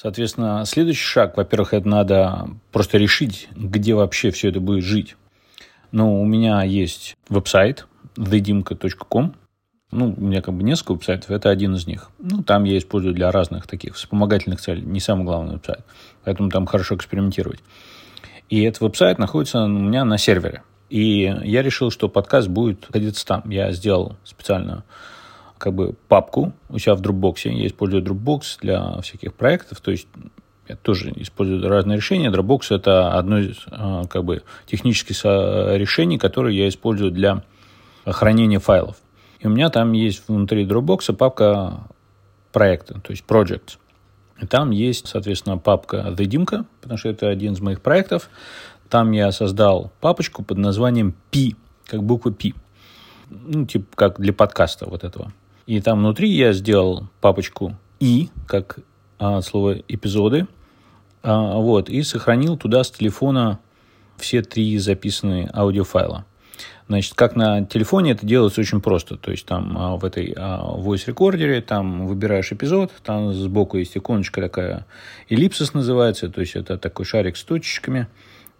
Соответственно, следующий шаг, во-первых, это надо просто решить, где вообще все это будет жить. Ну, у меня есть веб-сайт thedimka.com. Ну, у меня как бы несколько веб-сайтов, это один из них. Ну, там я использую для разных таких вспомогательных целей, не самый главный веб-сайт. Поэтому там хорошо экспериментировать. И этот веб-сайт находится у меня на сервере. И я решил, что подкаст будет находиться там. Я сделал специальную как бы папку у себя в Dropbox. Я использую Dropbox для всяких проектов. То есть я тоже использую разные решения. Dropbox – это одно из а, как бы, технических решений, которые я использую для хранения файлов. И у меня там есть внутри Dropbox папка проекта, то есть projects. И там есть, соответственно, папка The Dimka, потому что это один из моих проектов. Там я создал папочку под названием P, как буква P. Ну, типа как для подкаста вот этого. И там внутри я сделал папочку И, как а, слово эпизоды. А, вот, и сохранил туда с телефона все три записанные аудиофайла. Значит, как на телефоне это делается очень просто. То есть там а, в этой а, voice рекордере там выбираешь эпизод, там сбоку есть иконочка такая, эллипсис называется, то есть это такой шарик с точечками.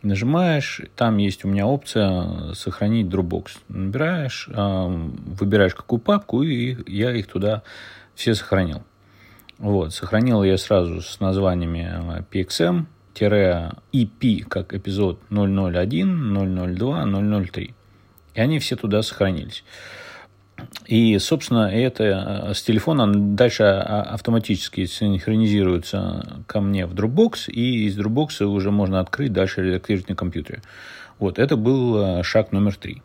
Нажимаешь, там есть у меня опция сохранить Dropbox. Набираешь, а, выбираешь какую папку, и я их туда все сохранил. Вот, сохранил я сразу с названиями PXM, EP как эпизод 001, 002, 003. И они все туда сохранились. И, собственно, это э, с телефона дальше а, автоматически синхронизируется ко мне в Dropbox, и из Dropbox уже можно открыть, дальше редактировать на компьютере. Вот, это был э, шаг номер три.